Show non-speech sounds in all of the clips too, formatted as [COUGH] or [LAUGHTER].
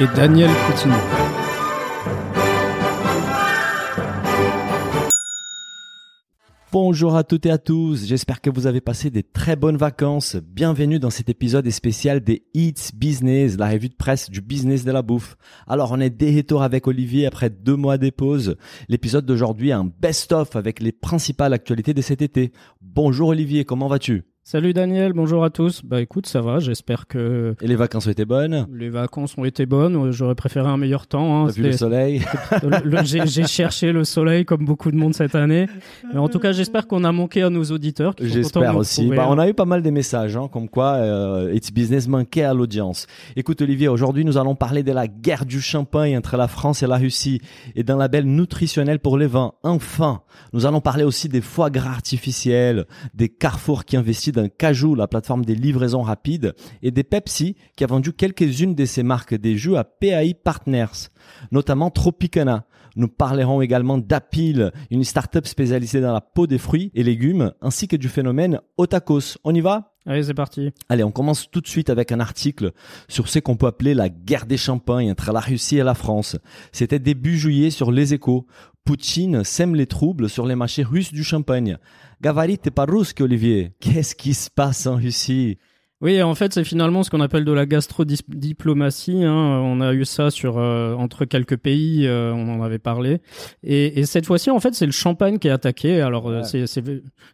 Et Daniel Coutinho. Bonjour à toutes et à tous, j'espère que vous avez passé des très bonnes vacances. Bienvenue dans cet épisode spécial des Eats Business, la revue de presse du business de la bouffe. Alors on est des avec Olivier après deux mois de pause. L'épisode d'aujourd'hui est un best-of avec les principales actualités de cet été. Bonjour Olivier, comment vas-tu? Salut Daniel, bonjour à tous. Bah écoute, ça va, j'espère que... Et les vacances ont été bonnes Les vacances ont été bonnes, j'aurais préféré un meilleur temps. Hein. vu le soleil [LAUGHS] J'ai cherché le soleil comme beaucoup de monde cette année. Mais en tout cas, j'espère qu'on a manqué à nos auditeurs. J'espère aussi. Bah, on a eu pas mal de messages, hein, comme quoi euh, It's Business manquait à l'audience. Écoute Olivier, aujourd'hui nous allons parler de la guerre du champagne entre la France et la Russie et d'un label nutritionnel pour les vins. Enfin, nous allons parler aussi des foie gras artificiels, des carrefours qui investissent d'un Cajou, la plateforme des livraisons rapides, et des Pepsi, qui a vendu quelques-unes de ses marques des jus à PAI Partners, notamment Tropicana. Nous parlerons également d'Apil, une start-up spécialisée dans la peau des fruits et légumes, ainsi que du phénomène Otakos. On y va? Allez, c'est parti. Allez, on commence tout de suite avec un article sur ce qu'on peut appeler la guerre des champagnes entre la Russie et la France. C'était début juillet sur Les Échos. Poutine sème les troubles sur les marchés russes du champagne. Gavarit, t'es pas russe, Olivier. Qu'est-ce qui se passe en Russie? Oui, en fait, c'est finalement ce qu'on appelle de la gastrodiplomatie. Hein. On a eu ça sur euh, entre quelques pays, euh, on en avait parlé. Et, et cette fois-ci, en fait, c'est le champagne qui est attaqué. Alors, euh, c'est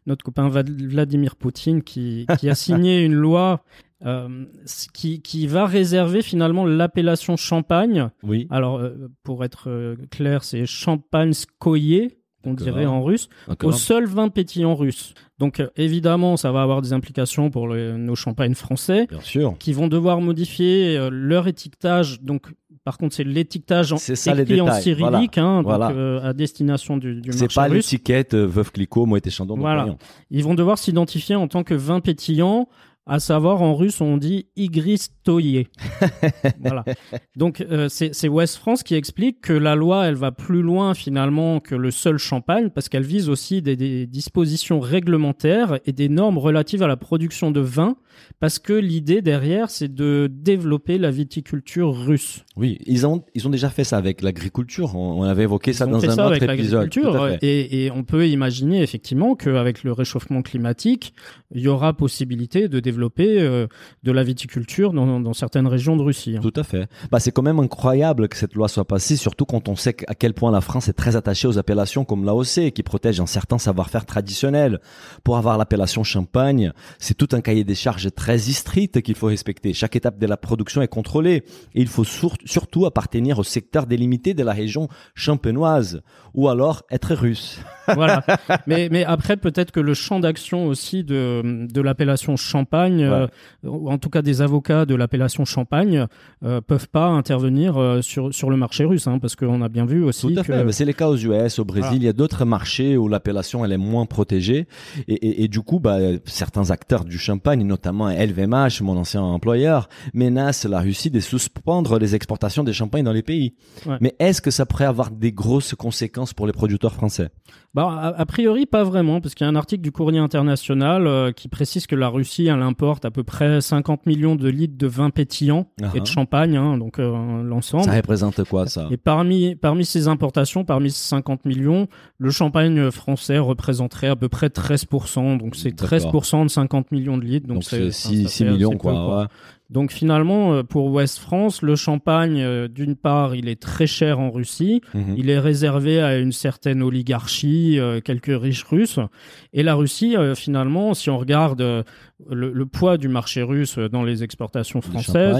notre copain Vladimir Poutine qui, qui a signé [LAUGHS] une loi euh, qui, qui, va réserver finalement l'appellation champagne. Oui. Alors, pour être clair, c'est champagne skoye on dirait en russe, aux seuls vins pétillants russes. Donc euh, évidemment, ça va avoir des implications pour nos champagnes français, Bien sûr. qui vont devoir modifier euh, leur étiquetage. Donc par contre, c'est l'étiquetage en, écrit en cyrillique, hein, Donc, euh, à destination du, du C'est pas l'étiquette Veuve Clicquot, moi et Chandon. Voilà. Ils vont devoir s'identifier en tant que vin pétillant à savoir en russe on dit igristoye. [LAUGHS] voilà. Donc euh, c'est West France qui explique que la loi elle va plus loin finalement que le seul champagne parce qu'elle vise aussi des, des, dispositions réglementaires et des normes relatives à la production de vin parce que l'idée derrière c'est de développer la viticulture russe. Oui, ils ont ils ont déjà fait ça avec l'agriculture. On, avait évoqué ça dans un ça autre épisode. Et, et on peut imaginer effectivement qu'avec le réchauffement climatique, il y aura possibilité de développer développer euh, de la viticulture dans, dans, certaines régions de Russie. Hein. Tout à fait. Bah, c'est quand même incroyable que cette loi soit passée, surtout quand on sait à quel point la France est très attachée aux appellations comme l'AOC, qui protège un certain savoir-faire traditionnel. Pour avoir l'appellation champagne, c'est tout un cahier des charges très strict qu'il faut respecter. Chaque étape de la production est contrôlée et il faut surtout appartenir au secteur délimité de la région champenoise ou alors être russe. voilà. [LAUGHS] Mais, mais après, peut-être que le champ d'action aussi de, de l'appellation champagne, euh, ou en tout cas des avocats de l'appellation champagne, euh, peuvent pas intervenir euh, sur, sur le marché russe, hein, parce qu'on a bien vu aussi tout à que... C'est le cas aux US, au Brésil, il y a d'autres marchés où l'appellation elle est moins protégée, et, et, et, du coup, bah, certains acteurs du champagne, notamment LVMH, mon ancien employeur, menacent la Russie de suspendre les exportations des champagnes dans les pays. Mais est-ce que ça pourrait avoir des grosses conséquences pour les producteurs français? Bah, a, priori, pas vraiment, parce qu'il y a un article du Courrier international euh, qui précise que la Russie, elle importe à peu près 50 millions de litres de vin pétillant et de champagne, hein, donc euh, l'ensemble. Ça représente quoi, ça? Et parmi, parmi ces importations, parmi ces 50 millions, le champagne français représenterait à peu près 13%, donc c'est 13% de 50 millions de litres. Donc, c'est 6, millions, quoi. Donc finalement, euh, pour West France, le champagne, euh, d'une part, il est très cher en Russie, mhm. il est réservé à une certaine oligarchie, euh, quelques riches russes, et la Russie, finalement, si on regarde le, poids du marché russe dans les exportations françaises,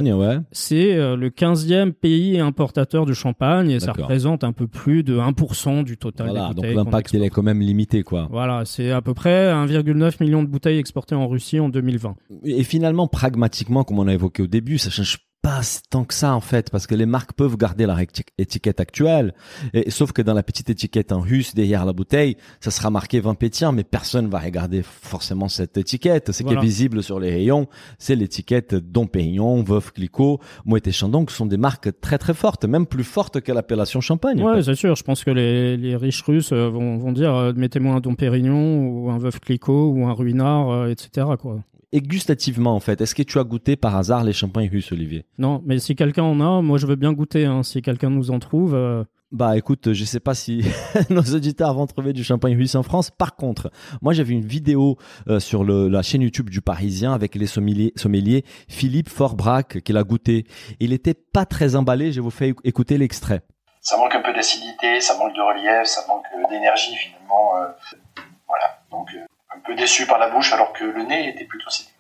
c'est le 15e pays importateur de champagne, et ça représente un peu plus de 1% du total voilà, Donc l'impact, il est quand même limité, quoi. Voilà, c'est à peu près 1,9 million de bouteilles exportées en Russie en 2020. Et finalement, pragmatiquement, comme on a évoqué au début, ça change pas tant que ça en fait, parce que les marques peuvent garder leur éti- étiquette actuelle, et, sauf que dans la petite étiquette en russe derrière la bouteille, ça sera marqué vin pétillant, mais personne va regarder forcément cette étiquette. Ce qui est visible sur les rayons, c'est l'étiquette Dom Pérignon, Veuve Clicquot, Moët et Chandon, qui sont des marques très très fortes, même plus fortes que l'appellation champagne. en Ouais, fait. c'est sûr. Je pense que les, les riches russes euh, vont, vont dire euh, mettez-moi un Dom Pérignon ou un Veuve Clicquot ou un Ruinard, euh, etc. Quoi. Et gustativement en fait, est-ce que tu as goûté par hasard les champagnes russes, Olivier? Non, mais si quelqu'un en a, moi je veux bien goûter. Hein, si quelqu'un nous en trouve, euh, Bah écoute, je sais pas si [LAUGHS] nos auditeurs vont trouver du champagne russe en France. Par contre, moi j'ai vu une vidéo euh, sur le, la chaîne YouTube du Parisien avec les sommeliers, sommeliers Philippe Forbrac qui l'a goûté. Il était pas très emballé. Je vous fais éc- écouter l'extrait. ça manque un peu d'acidité, ça manque de relief, ça manque euh, d'énergie finalement. euh, voilà, donc euh, peu déçu par la bouche alors que le nez était plutôt séducteur.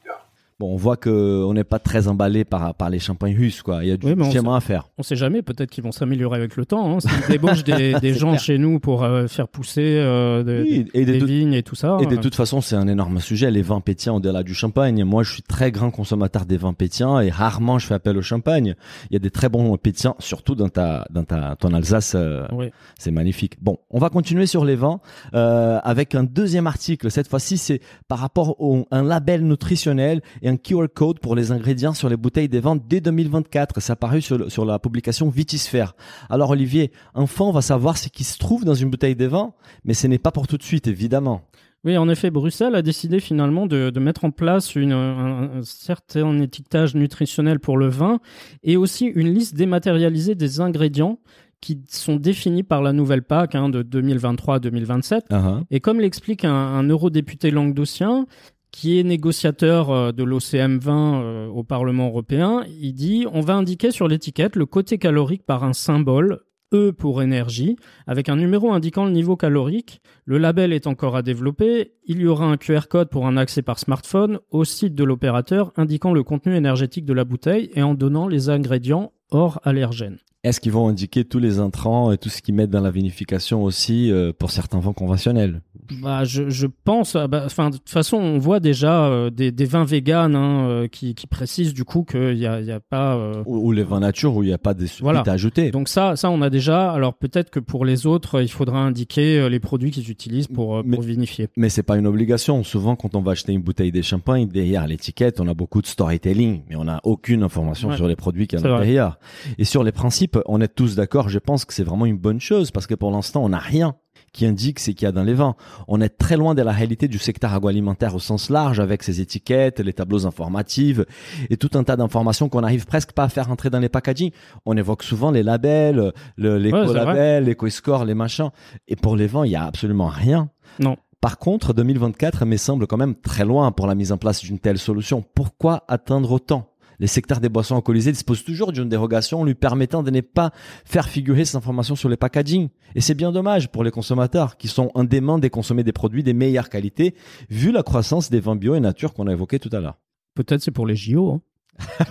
Bon, on voit que on n'est pas très emballé par par les champagnes russes quoi. Il y a du Oui, chemin à faire. on sait jamais. Peut-être qu'ils vont s'améliorer avec le temps. Hein, S'ils [LAUGHS] débauchent des, [LAUGHS] des gens clair. chez nous pour euh, faire pousser euh, des, Oui, et des de, vignes et tout ça. Et de euh, toute façon, c'est un énorme sujet, les vins pétillants au-delà du champagne. Moi, je suis très grand consommateur des vins pétillants et rarement je fais appel au champagne. Il y a des très bons pétillants, surtout dans ta, dans ta, ton Alsace. euh, Oui. C'est magnifique. Bon, on va continuer sur les vins avec un deuxième article. Cette fois-ci, c'est par rapport au un label nutritionnel et un QR code pour les ingrédients sur les bouteilles des ventes dès 2024. Ça a paru sur, le- sur la publication Vitisphère. Alors Olivier, enfin, on va savoir ce qui se trouve dans une bouteille des vins, mais ce n'est pas pour tout de suite, évidemment. Oui, en effet, Bruxelles a décidé finalement de, de mettre en place une, un, un certain étiquetage nutritionnel pour le vin et aussi une liste dématérialisée des ingrédients qui sont définis par la nouvelle PAC hein, de 2023 à 2027. Et comme l'explique un, un eurodéputé languedocien, qui est négociateur euh, de l'OCM 20 euh, au Parlement européen, il dit on va indiquer sur l'étiquette le côté calorique par un symbole E pour énergie, avec un numéro indiquant le niveau calorique. Le label est encore à développer. Il y aura un QR code pour un accès par smartphone au site de l'opérateur indiquant le contenu énergétique de la bouteille et en donnant les ingrédients hors allergènes. Est-ce qu'ils vont indiquer tous les intrants et tout ce qu'ils mettent dans la vinification aussi euh, pour certains vins conventionnels? Bah, je, je pense, ah bah, enfin, de toute façon, on voit déjà euh, des, des vins véganes hein, euh, qui, qui précisent du coup qu'il n'y a, y a pas. ou, ou les vins nature où il n'y a pas de suite Voilà. à ajouter Donc ça, ça on a déjà. Alors peut-être que pour les autres, il faudra indiquer les produits qu'ils utilisent pour, Mais- pour vinifier. Mais c'est pas une obligation. Souvent, quand on va acheter une bouteille de champagne, derrière l'étiquette, on a beaucoup de storytelling, mais on n'a aucune information Ouais. sur les produits qu'il y a l'intérieur. Et sur les principes, on est tous d'accord. Je pense que c'est vraiment une bonne chose parce que pour l'instant, on n'a rien qui indique ce qu'il y a dans les vins. On est très loin de la réalité du secteur agroalimentaire au sens large avec ses étiquettes, les tableaux informatifs et tout un tas d'informations qu'on n'arrive presque pas à faire entrer dans les packaging. On évoque souvent les labels, le, les Ouais, c'est labels les machins. Et pour les vins, il y a absolument rien. Non. Par contre, 2024 me semble quand même très loin pour la mise en place d'une telle solution. Pourquoi attendre autant? Les secteurs des boissons alcoolisées disposent toujours d'une dérogation lui permettant de ne pas faire figurer ces informations sur les packaging. Et c'est bien dommage pour les consommateurs qui sont indéments de consommer des produits des meilleures qualités vu la croissance des vins bio et nature qu'on a évoqué tout à l'heure. Peut-être c'est pour les JO. hein. [LAUGHS]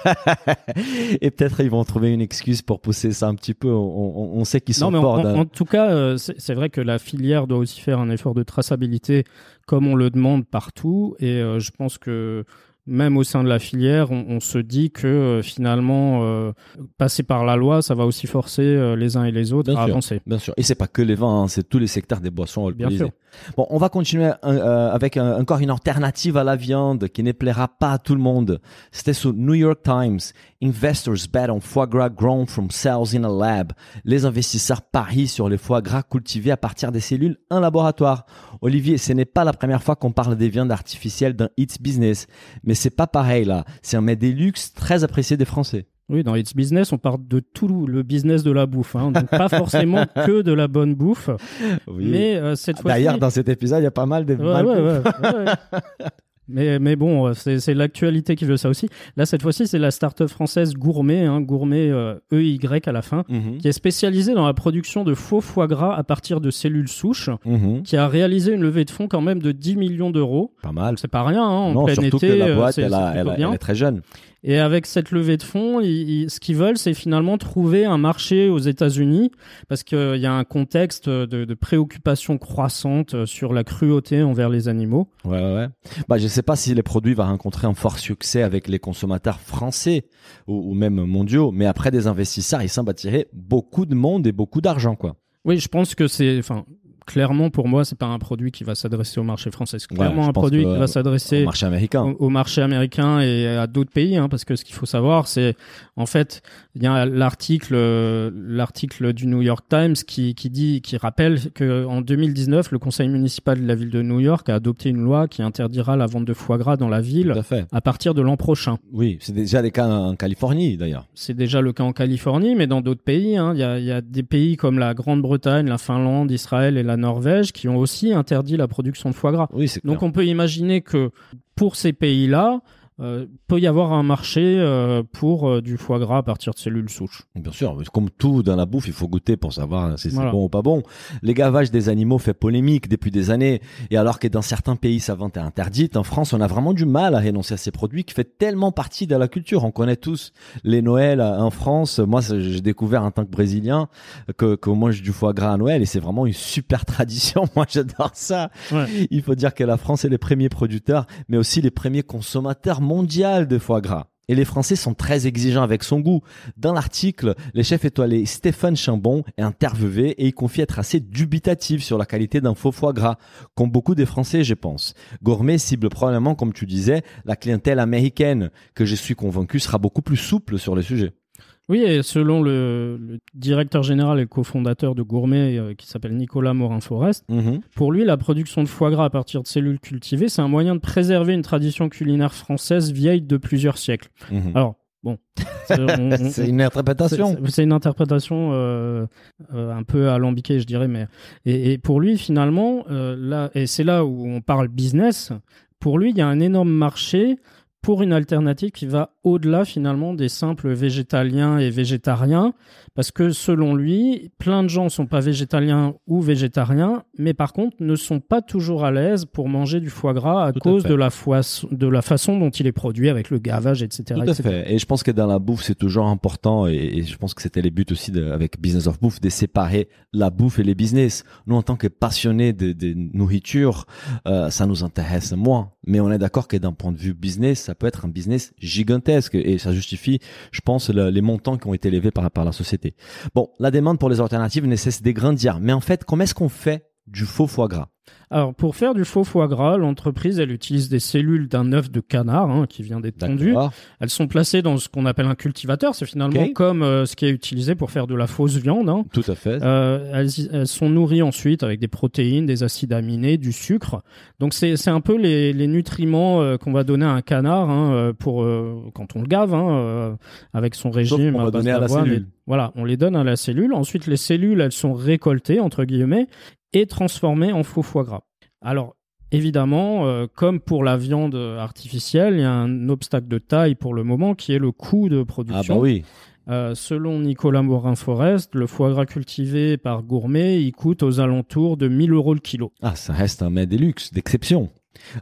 et peut-être ils vont trouver une excuse pour pousser ça un petit peu. On, on- on sait qu'ils sont Non, mais en, forts. en- en tout cas, euh, c'est c'est vrai que la filière doit aussi faire un effort de traçabilité comme on le demande partout. Et euh, je pense que même au sein de la filière, on, on se dit que euh, finalement, euh, passer par la loi, ça va aussi forcer euh, les uns et les autres Bien à sûr. avancer. Bien sûr. Et c'est pas que les vins, hein, c'est tous les secteurs des boissons Bien alcoolisées. sûr. Bon, on va continuer avec un- encore une alternative à la viande qui ne plaira pas à tout le monde. C'était sur New York Times. Investors bet on foie gras grown from cells in a lab. Les investisseurs parient sur les foie gras cultivés à partir des cellules en laboratoire. Olivier, ce n'est pas la première fois qu'on parle des viandes artificielles dans It's Business, mais c'est pas pareil là. C'est un mets des luxe très apprécié des Français. Oui, dans It's Business, on parle de tout le business de la bouffe. hein. donc pas forcément [LAUGHS] que de la bonne bouffe. Mais euh, cette fois-ci... D'ailleurs, dans cet épisode, il y a pas mal de Ouais, mal- ouais, ouais, ouais, ouais. [LAUGHS] Mais, mais bon, euh, c'est l'actualité qui veut ça aussi. Là, cette fois-ci, c'est la start-up française Gourmet, hein, Gourmet euh, EY à la fin, Mhm. qui est spécialisée dans la production de faux foie gras à partir de cellules souches, Mhm. qui a réalisé une levée de fonds quand même de 10 millions d'euros. Pas mal. C'est pas rien, hein, en non, plein surtout été. que la euh, boîte, a- elle est très jeune. Et avec cette levée de fonds, ils, ce qu'ils veulent, c'est finalement trouver un marché aux États-Unis, parce qu'il y a un contexte de, de, préoccupation croissante sur la cruauté envers les animaux. Ouais, ouais. Bah, je sais pas si les produits vont rencontrer un fort succès avec les consommateurs français ou, ou même mondiaux, mais après des investisseurs, ils semblent attirer beaucoup de monde et beaucoup d'argent, quoi. Oui, je pense que c'est, enfin, clairement pour moi c'est pas un produit qui va s'adresser au marché français. C'est clairement un produit qui va s'adresser au marché américain. au, marché américain et à d'autres pays hein, parce que ce qu'il faut savoir c'est en fait il y a l'article l'article du New York Times qui, qui dit qui rappelle que en 2019 le conseil municipal de la ville de New York a adopté une loi qui interdira la vente de foie gras dans la ville à, partir de l'an prochain. Oui c'est déjà le cas en Californie d'ailleurs. C'est déjà le cas en Californie mais dans d'autres pays hein, il y, a, y a des pays comme la Grande-Bretagne la Finlande Israël et la Norvège qui ont aussi interdit la production de foie gras. Oui, Donc on peut imaginer que pour ces pays-là, euh, peut y avoir un marché euh, pour euh, du foie gras à partir de cellules souches. Bien sûr, comme tout dans la bouffe, il faut goûter pour savoir si c'est bon ou pas bon. Les gavages des animaux fait polémique depuis des années, et alors que dans certains pays sa vente est interdite, en France on a vraiment du mal à renoncer à ces produits qui fait tellement partie de la culture. On connaît tous les Noëls en France. Moi, j'ai découvert en tant que Brésilien que qu'on mange du foie gras à Noël, et c'est vraiment une super [LAUGHS] tradition. Moi, j'adore ça. Ouais. Il faut dire que la France est les premiers producteurs, mais aussi les premiers consommateurs mondial de foie gras. Et les Français sont très exigeants avec son goût. Dans l'article, les chefs étoilés Stéphane Chambon est interviewé et il confie être assez dubitatif sur la qualité d'un faux foie gras, comme beaucoup des Français, je pense. Gourmet cible probablement, comme tu disais, la clientèle américaine, que je suis convaincu sera beaucoup plus souple sur le sujet. Oui, et selon le, directeur général et cofondateur de Gourmet, euh, qui s'appelle Nicolas Morin-Forest, mhm. pour lui, la production de foie gras à partir de cellules cultivées, c'est un moyen de préserver une tradition culinaire française vieille de plusieurs siècles. Mhm. Alors, bon. [LAUGHS] C'est une interprétation. C'est une interprétation euh, euh, un peu alambiquée, je dirais. Mais et, et pour lui, finalement, là, et c'est là où on parle business. Pour lui, il y a un énorme marché pour une alternative qui va au-delà finalement des simples végétaliens et végétariens, parce que selon lui, plein de gens sont pas végétaliens ou végétariens, mais par contre ne sont pas toujours à l'aise pour manger du foie gras à cause de la, de la façon dont il est produit avec le gavage, etc. Tout à fait. Et je pense que dans la bouffe, c'est toujours important, et, je pense que c'était les buts aussi de, avec Business of Bouffe, de séparer la bouffe et les business. Nous, en tant que passionnés de, de nourriture, euh, ça nous intéresse moins, mais on est d'accord que d'un point de vue business, ça peut être un business gigantesque et ça justifie, je pense, les montants qui ont été élevés par, par la société. Bon, la demande pour les alternatives ne cesse d'égrandir, mais en fait, comment est-ce qu'on fait du faux foie gras alors, pour faire du faux foie gras, l'entreprise, elle utilise des cellules d'un œuf de canard hein, qui vient d'être tondu. Elles sont placées dans ce qu'on appelle un cultivateur. C'est finalement comme euh, ce qui est utilisé pour faire de la fausse viande. Hein. Tout à fait. Euh, elles, elles, sont nourries ensuite avec des protéines, des acides aminés, du sucre. Donc, c'est un peu les, les nutriments euh, qu'on va donner à un canard hein, pour quand on le gave avec son régime. on va donner à la cellule. Voilà, on les donne à la cellule. Ensuite, les cellules, elles sont récoltées entre guillemets et transformé en faux foie gras. Alors, évidemment, euh, comme pour la viande artificielle, il y a un obstacle de taille pour le moment qui est le coût de production. Ah bah oui. Euh, selon Nicolas Morin-Forest, le foie gras cultivé par gourmet, il coûte aux alentours de 1000 euros le kilo. Ah, ça reste un mets luxe, d'exception.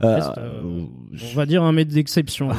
Euh, on va dire un mètre d'exception.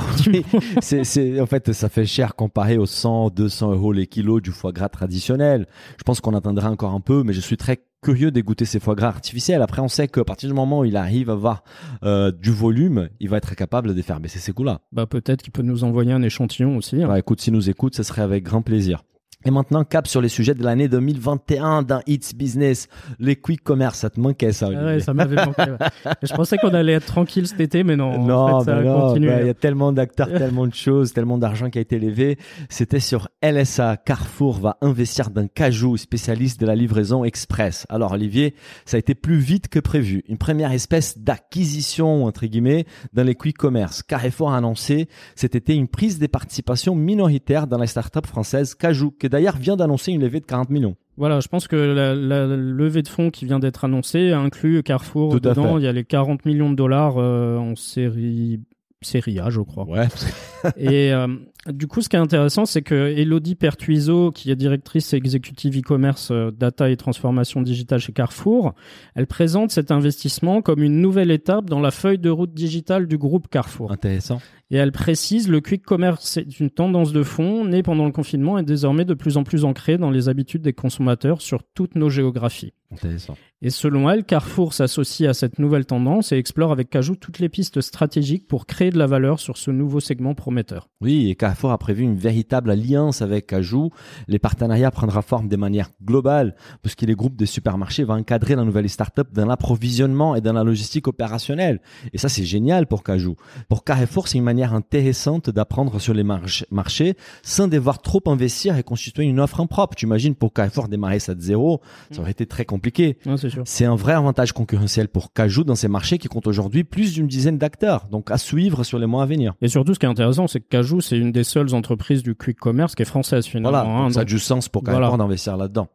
[LAUGHS] C'est, en fait, ça fait cher comparé aux 100, 200 euros les kilos du foie gras traditionnel. Je pense qu'on atteindra encore un peu, mais je suis très curieux d'égoûter ces foie gras artificiels. Après, on sait qu'à partir du moment où il arrive à avoir euh, du volume, il va être capable de faire baisser ces coûts-là. Bah peut-être qu'il peut nous envoyer un échantillon aussi. Hein. Bah, écoute, s'il nous écoute, ce serait avec grand plaisir. Et maintenant, cap sur les sujets de l'année 2021 d'un Hits Business. Les quick commerce, ça te manquait ça, ah ouais, ça m'avait manqué. [LAUGHS] Je pensais qu'on allait être tranquille cet été, mais non. Non, en fait, ça bah Il y a tellement d'acteurs, tellement de choses, tellement d'argent qui a été levé. C'était sur LSA. Carrefour va investir dans Cajou, spécialiste de la livraison express. Alors, Olivier, ça a été plus vite que prévu. Une première espèce d'acquisition, entre guillemets, dans les quick commerce. Carrefour a annoncé cet été une prise des participations minoritaires dans la start-up française Cajou, d'ailleurs vient d'annoncer une levée de 40 millions. Voilà, je pense que la, levée de fonds qui vient d'être annoncée inclut Carrefour dedans. Il y a les 40 millions de dollars euh, en série série A, je crois. Ouais. [LAUGHS] et euh, du coup, ce qui est intéressant, c'est que Elodie Pertuiseau, qui est directrice exécutive e-commerce, euh, data et transformation digitale chez Carrefour, elle présente cet investissement comme une nouvelle étape dans la feuille de route digitale du groupe Carrefour. Intéressant. Et elle précise, le quick commerce est une tendance de fond née pendant le confinement et désormais de plus en plus ancrée dans les habitudes des consommateurs sur toutes nos géographies. Intéressant. Et selon elle, Carrefour s'associe à cette nouvelle tendance et explore avec Cajou toutes les pistes stratégiques pour créer de la valeur sur ce nouveau segment prometteur. Oui, et Carrefour a prévu une véritable alliance avec Cajou. Les partenariats prendront forme de manière globale, puisque les groupes des supermarchés vont encadrer la nouvelle start-up dans l'approvisionnement et dans la logistique opérationnelle. Et ça, c'est génial pour Cajou. Pour Carrefour, c'est une manière intéressante d'apprendre sur les marchés sans devoir trop investir et constituer une offre impropre. Tu imagines pour Carrefour démarrer ça de zéro, ça aurait été très compliqué. c'est un vrai avantage concurrentiel pour Cajou dans ces marchés qui comptent aujourd'hui plus d'une dizaine d'acteurs. Donc à suivre sur les mois à venir. Et surtout, ce qui est intéressant, c'est que Cajou, c'est une des seules entreprises du quick commerce qui est française finalement. Voilà, hein. ça a du sens pour Carrefour d'investir là-dedans.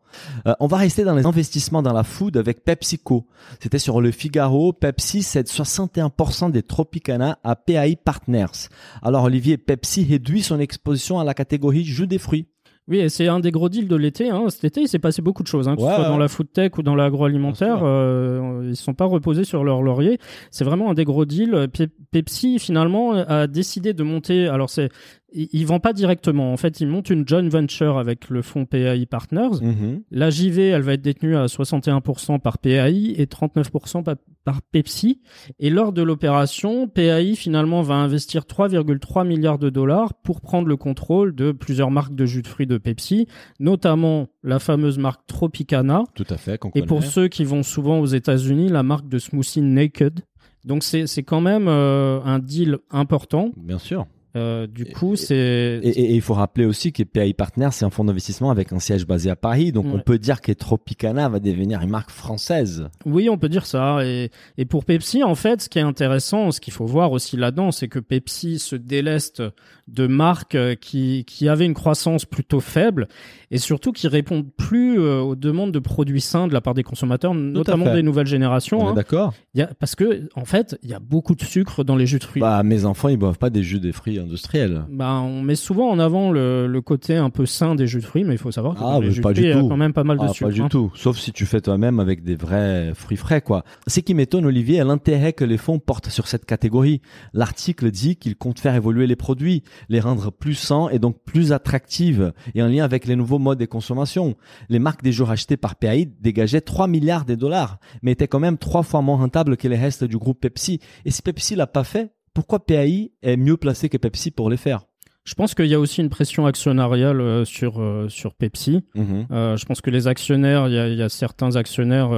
Euh, on va rester dans les investissements dans la food avec PepsiCo. C'était sur le Figaro. Pepsi cède 61% des Tropicana à PAI Partners. Alors Olivier, Pepsi réduit son exposition à la catégorie jus des fruits. Oui, et c'est un des gros deals de l'été. Hein. Cet été, il s'est passé beaucoup de choses, hein, que ce soit dans la food tech ou dans l'agroalimentaire. Euh, ils ne sont pas reposés sur leur laurier. C'est vraiment un des gros deals. Pepsi, finalement, a décidé de monter. Alors, c'est ils vont pas directement. En fait, ils montent une joint venture avec le fonds PAI Partners. Mhm. La JV, elle va être détenue à 61% par PAI et 39% par, Pepsi. Et lors de l'opération, PAI finalement va investir 3,3 milliards de dollars pour prendre le contrôle de plusieurs marques de jus de fruits de Pepsi, notamment la fameuse marque Tropicana. Tout à fait. Et pour ceux qui vont souvent aux États-Unis, la marque de smoothie Naked. Donc c'est quand même euh, un deal important. Bien sûr. Euh, du coup, c'est. Et, il faut rappeler aussi que PAI Partners, c'est un fonds d'investissement avec un siège basé à Paris. Donc, on peut dire que Tropicana va devenir une marque française. Oui, on peut dire ça. Et, et pour Pepsi, en fait, ce qui est intéressant, ce qu'il faut voir aussi là-dedans, c'est que Pepsi se déleste de marques euh, qui, qui avaient une croissance plutôt faible et surtout qui répondent plus euh, aux demandes de produits sains de la part des consommateurs, notamment des nouvelles générations. On hein. d'accord. Parce que, en fait, il y a beaucoup de sucre dans les jus de fruits. Bah, mes enfants, ils boivent pas des jus de fruits industriels. Bah, on met souvent en avant le, le côté un peu sain des jus de fruits, mais il faut savoir que ah, les jus pas de fruits, il y a quand même pas mal de ah, sucre. Pas du hein. tout. Sauf si tu fais toi-même avec des vrais fruits frais, quoi. Ce qui m'étonne, Olivier, est l'intérêt que les fonds portent sur cette catégorie. L'article dit qu'ils comptent faire évoluer les produits, les rendre plus sains et donc plus attractives et en lien avec les nouveaux modes de consommation. Les marques des jours achetées par PAI dégageaient 3 milliards de dollars, mais étaient quand même trois fois moins rentables que les restes du groupe Pepsi. Et si Pepsi l'a pas fait, pourquoi PAI est mieux placé que Pepsi pour les faire? Je pense qu'il y a aussi une pression actionnariale euh, sur euh, sur Pepsi. Mhm. Euh, je pense que les actionnaires, il y a, y a, certains actionnaires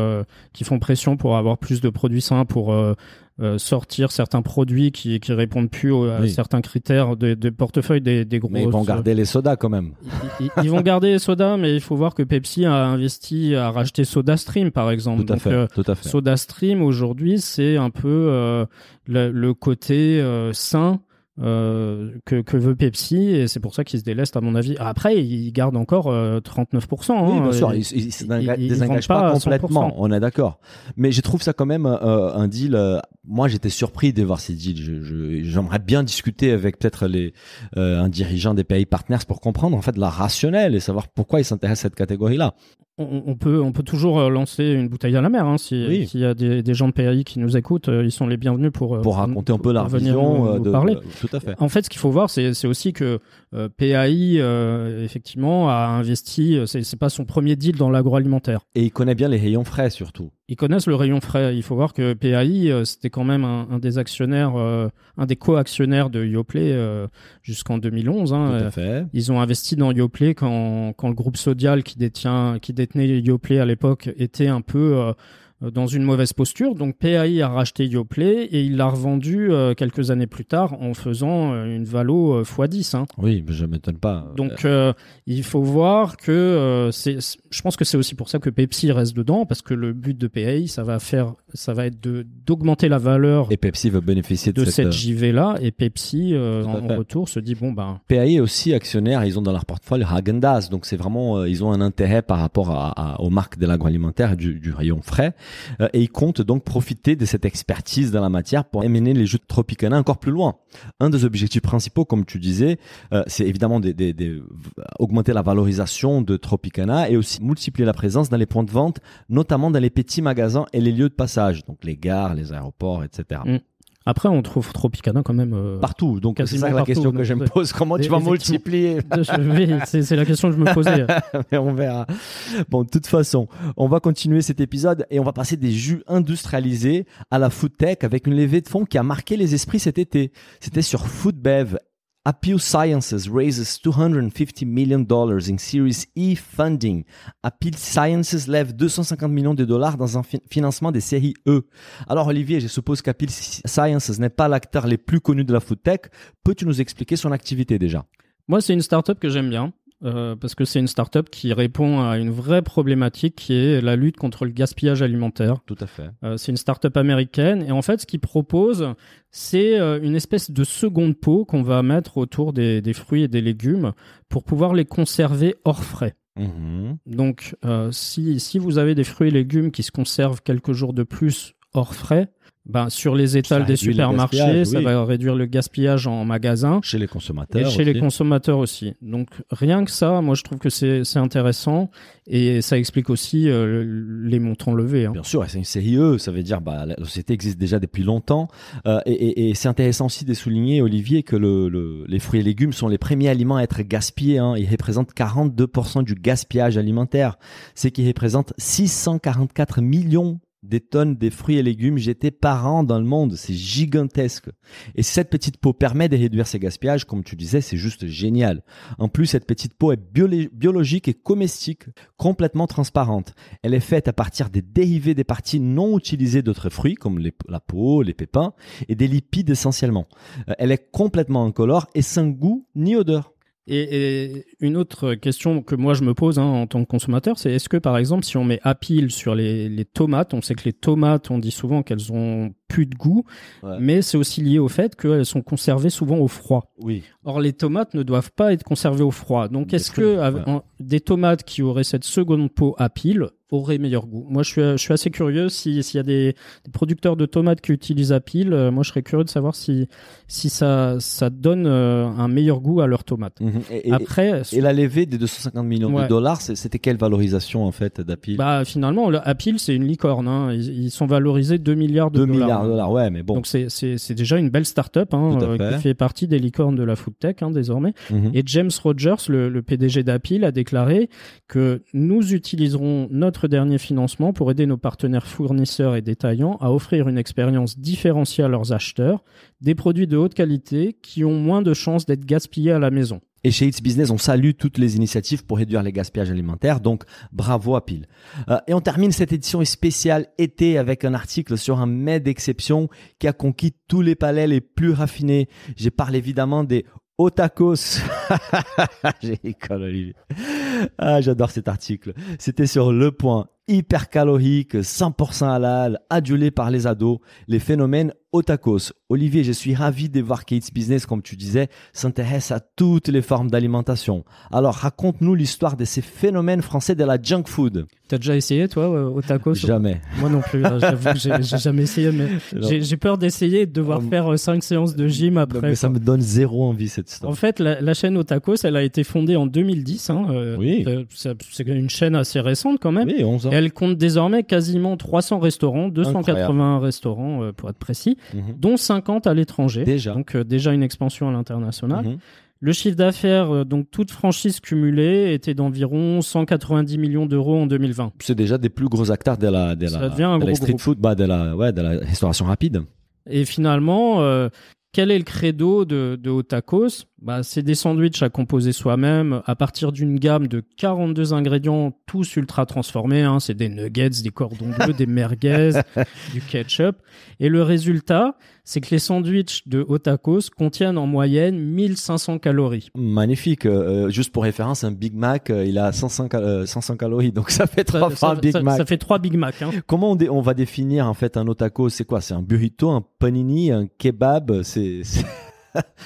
qui font pression pour avoir plus de produits sains, pour sortir certains produits qui qui répondent plus à certains critères de, de portefeuille des, des gros. Mais ils vont garder les sodas quand même. Ils, ils, vont garder les sodas, mais il faut voir que Pepsi a investi à racheter SodaStream par exemple. Tout à Donc, fait. tout à fait. SodaStream aujourd'hui, c'est un peu le, le, côté sain euh, que, que, veut Pepsi et c'est pour ça qu'ils se délestent à mon avis. Après, ils gardent encore 39%. Hein, oui, bien sûr, ils, ils, ils, désengagent pas, complètement, on est d'accord. Mais je trouve ça quand même euh, un deal. Moi, j'étais surpris de voir ces deals. J'aimerais je, bien discuter avec peut-être les euh, un dirigeant des pays partners pour comprendre en fait la rationnelle et savoir pourquoi ils s'intéressent à cette catégorie-là on, peut, on peut toujours euh, lancer une bouteille à la mer. Hein, S'il y a des, des, gens de PAI qui nous écoutent, euh, ils sont les bienvenus pour, pour raconter un peu leur vision, de, parler. tout à fait. En fait, ce qu'il faut voir, c'est aussi que PAI, effectivement, a investi. C'est pas son premier deal dans l'agroalimentaire. Et il connaît bien les rayons frais, surtout. Ils connaissent le rayon frais. Il faut voir que PAI, c'était quand même un, un, des actionnaires, un des co-actionnaires de Yoplait jusqu'en 2011. Hein. Tout à fait. Ils ont investi dans Yoplait quand, quand le groupe Sodial qui détient, qui détient Yoplait à l'époque était un peu euh, dans une mauvaise posture. Donc PAI a racheté Yoplait et il l'a revendu euh, quelques années plus tard en faisant euh, une valo x10. Hein. Oui, mais je m'étonne pas. Donc il faut voir que c'est, je pense que c'est aussi pour ça que Pepsi reste dedans parce que le but de PAI, ça va faire, ça va être de d'augmenter la valeur. Et Pepsi veut bénéficier de, de cette, JV là et Pepsi en retour se dit bon ben. PAI est aussi actionnaire, ils ont dans leur portefeuille Häagen-Dazs, donc c'est vraiment ils ont un intérêt par rapport à, aux marques de l'agroalimentaire du, du rayon frais. Euh, et ils comptent donc profiter de cette expertise dans la matière pour amener les jeux de Tropicana encore plus loin. Un des objectifs principaux, comme tu disais, euh, c'est évidemment d'augmenter la valorisation de Tropicana et aussi multiplier la présence dans les points de vente, notamment dans les petits magasins et les lieux de passage, donc les gares, les aéroports, etc. Après, on trouve Tropicana quand même. euh, Partout. Donc c'est ça la partout, question que je me pose. Comment tu vas multiplier [LAUGHS] c'est la question que je me posais. [LAUGHS] mais on verra. Bon, de toute façon, on va continuer cet épisode et on va passer des jus industrialisés à la food tech avec une levée de fonds qui a marqué les esprits cet été. C'était sur Foodbev. Appeal Sciences raises 250 million dollars in Series E funding. Appeal Sciences lève 250 millions de dollars dans un fi- financement des séries E. Alors Olivier, je suppose qu'Appeal Sciences n'est pas l'acteur le plus connu de la food tech. Peux-tu nous expliquer son activité déjà? Moi, c'est une startup que j'aime bien. Euh, parce que c'est une startup qui répond à une vraie problématique qui est la lutte contre le gaspillage alimentaire. Tout à fait. Euh, c'est une startup américaine et en fait, ce qu'ils proposent, c'est euh, une espèce de seconde peau qu'on va mettre autour des, des fruits et des légumes pour pouvoir les conserver hors frais. Mhm. Donc, si, si vous avez des fruits et légumes qui se conservent quelques jours de plus hors frais, ben, sur les étals des supermarchés, ça oui. va réduire le gaspillage en magasin. Chez les consommateurs. Et chez les consommateurs aussi. Donc rien que ça, moi je trouve que c'est c'est intéressant et ça explique aussi euh, les montants levés. hein. Bien sûr, c'est une série E, ça veut dire bah, la société existe déjà depuis longtemps. Euh, et et- et c'est intéressant aussi de souligner, Olivier, que le, le- les fruits et légumes sont les premiers aliments à être gaspillés. Hein. Ils représentent 42% du gaspillage alimentaire. C'est qui représente 644 millions des tonnes des fruits et légumes jetés par an dans le monde. C'est gigantesque. Et cette petite peau permet de réduire ces gaspillages, comme tu disais, c'est juste génial. En plus, cette petite peau est biologique et comestique, complètement transparente. Elle est faite à partir des dérivés des parties non utilisées d'autres fruits, comme la peau, les pépins, et des lipides essentiellement. Euh, Elle est complètement incolore et sans goût ni odeur. Et, et une autre question que moi je me pose hein, en tant que consommateur, c'est est-ce que par exemple si on met Apple sur les, les tomates, on sait que les tomates, on dit souvent qu'elles ont plus de goût, Ouais. mais c'est aussi lié au fait qu'elles sont conservées souvent au froid. Oui. Or, les tomates ne doivent pas être conservées au froid. Donc, est-ce que ouais. des tomates qui auraient cette seconde peau à pile auraient meilleur goût Moi, je suis, je suis assez curieux. si- S'il y a des, des producteurs de tomates qui utilisent à pile, euh, moi, je serais curieux de savoir si, si ça, ça donne euh, un meilleur goût à leurs tomates. Mhm. Et, et- Après, et la levée des 250 millions de dollars, c'était quelle valorisation en fait d'Apple bah, finalement, le- à pile, c'est une licorne. hein. Ils, ils sont valorisés 2 milliards de 2 dollars. milliards de dollars, ouais, mais bon. Donc, c'est- déjà une belle start-up hein, euh, qui fait partie des licornes de la food tech hein, désormais. Mhm. Et James Rogers, le, le PDG d'Apple, a déclaré que nous utiliserons notre dernier financement pour aider nos partenaires fournisseurs et détaillants à offrir une expérience différenciée à leurs acheteurs, des produits de haute qualité qui ont moins de chances d'être gaspillés à la maison. Et chez It's Business, on salue toutes les initiatives pour réduire les gaspillages alimentaires. Donc, bravo à Pile. Euh, et on termine cette édition spéciale été avec un article sur un mets d'exception qui a conquis tous les palais les plus raffinés. J'ai parlé évidemment des Otakos. [LAUGHS] J'ai Olivier. [LAUGHS] Ah, j'adore cet article. C'était sur Le Point. Hyper calorique, 100% halal, adulé par les ados, les phénomènes otakos. Olivier, je suis ravi de voir qu'Ates Business, comme tu disais, s'intéresse à toutes les formes d'alimentation. Alors, raconte-nous l'histoire de ces phénomènes français de la junk food. T'as déjà essayé, toi, euh, au tacos Jamais. Moi non plus. hein, J'avoue [LAUGHS] que j'ai jamais essayé, mais j'ai peur d'essayer et de devoir Euh, faire 5 séances de gym après. mais ça quoi. me donne zéro envie, cette histoire. En fait, la, la chaîne Otakos, elle a été fondée en 2010. Hein, euh, Oui. euh, C'est une chaîne assez récente quand même. Oui, 11 ans. Et elle compte désormais quasiment 300 restaurants, 280 Incroyable. restaurants euh, pour être précis, Mhm. dont 50 à l'étranger. Déjà. Donc euh, déjà une expansion à l'international. Mhm. Le chiffre d'affaires, euh, donc toute franchise cumulée, était d'environ 190 millions d'euros en 2020. C'est déjà des plus gros acteurs de la, de de street groupe. food, bah, de la, ouais, de la restauration rapide. Et finalement, euh, quel est le credo de, de Otakos? Bah, C'est des sandwichs à composer soi-même à partir d'une gamme de 42 ingrédients, tous ultra transformés. Hein. C'est des nuggets, des cordons bleus, des merguez, [LAUGHS] du ketchup. Et le résultat, c'est que les sandwichs de Otakos contiennent en moyenne 1500 calories. Magnifique. Euh, juste pour référence, un Big Mac, euh, il a 500, cal- euh, 500 calories, donc ça fait trois fois un Big ça- Mac. ça fait trois Big Mac. Hein. Comment on, va définir en fait un otako C'est quoi? C'est un burrito, un panini, un kebab? C'est-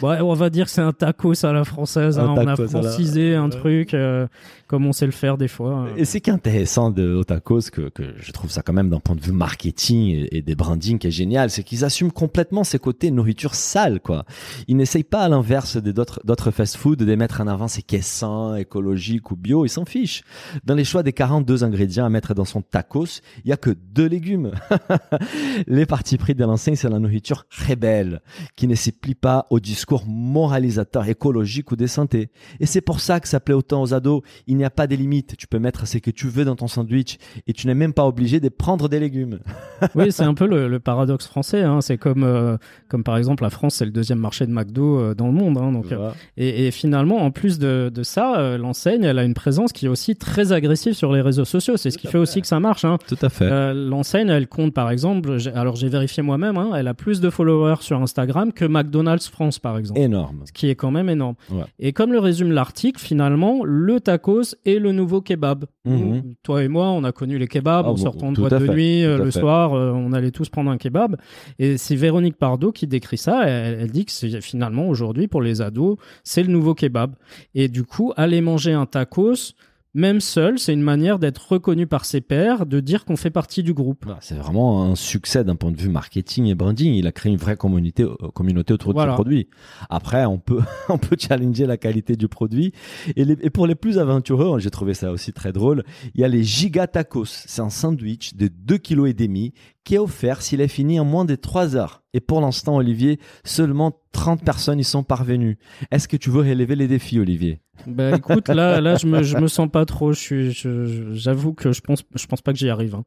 Ouais, on va dire que c'est un tacos à la française. Hein. On a tacos la- francisé un truc euh, comme on sait le faire des fois. Et c'est qui est intéressant de Otakos, que, que je trouve ça quand même d'un point de vue marketing et, et des branding qui est génial, c'est qu'ils assument complètement ces côtés nourriture sale, quoi. Ils n'essayent pas à l'inverse des d'autres, d'autres fast-food de mettre en avant ces caisses sains, écologiques ou bio, ils s'en fichent. Dans les choix des 42 ingrédients à mettre dans son tacos, il y a que deux légumes. [LAUGHS] les parties pris de l'enseigne, c'est la nourriture rebelle, qui ne se plie pas au discours moralisateur écologique ou des santé. Et c'est pour ça que ça plaît autant aux ados. Il n'y a pas des limites. Tu peux mettre ce que tu veux dans ton sandwich et tu n'es même pas obligé de prendre des légumes. [LAUGHS] oui, c'est un peu le, le paradoxe français. Hein. C'est comme, euh, comme par exemple la France, c'est le deuxième marché de McDo euh, dans le monde. Hein. Donc, euh, et, et finalement, en plus de, de ça, l'enseigne, elle a une présence qui est aussi très agressive sur les réseaux sociaux. C'est ce qui fait aussi que ça marche. Hein. Tout à fait. L'enseigne, elle compte par exemple, alors j'ai vérifié moi-même, elle a plus de followers sur Instagram que McDonald's France par exemple. Énorme. Ce qui est quand même énorme. Ouais. Et comme le résume l'article, finalement, le tacos est le nouveau kebab. Mhm. Toi et moi, on a connu les kebabs Ah en bon, sortant de boîte de nuit euh, le soir, euh, on allait tous prendre un kebab. Et c'est Véronique Pardo qui décrit ça. Elle, elle dit que c'est finalement aujourd'hui pour les ados, c'est le nouveau kebab. Et du coup, aller manger un tacos, même seul, c'est une manière d'être reconnu par ses pairs, de dire qu'on fait partie du groupe. Voilà, C'est vraiment un succès d'un point de vue marketing et branding. Il a créé une vraie communauté, euh, communauté autour Voilà. de ce produit. Après, on peut, [LAUGHS] on peut challenger la qualité du produit. Et, les- et pour les plus aventureux, j'ai trouvé ça aussi très drôle. Il y a les Giga Tacos. C'est un sandwich de 2 kg et demi qui est offert s'il est fini en moins de 3 heures. Et pour l'instant, Olivier, seulement 30 personnes y sont parvenues. Est-ce que tu veux relever les défis, Olivier? Bah écoute, là, là, je me, je me sens pas trop. Suis, je- je- j'avoue que je pense, je pense pas que j'y arrive. hein.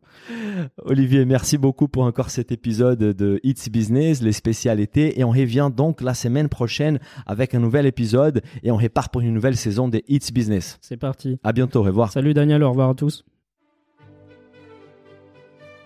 Olivier, merci beaucoup pour encore cet épisode de It's Business, les spécialités. Et on revient donc la semaine prochaine avec un nouvel épisode et on repart pour une nouvelle saison de It's Business. C'est parti. À bientôt, au revoir. Salut Daniel, au revoir à tous.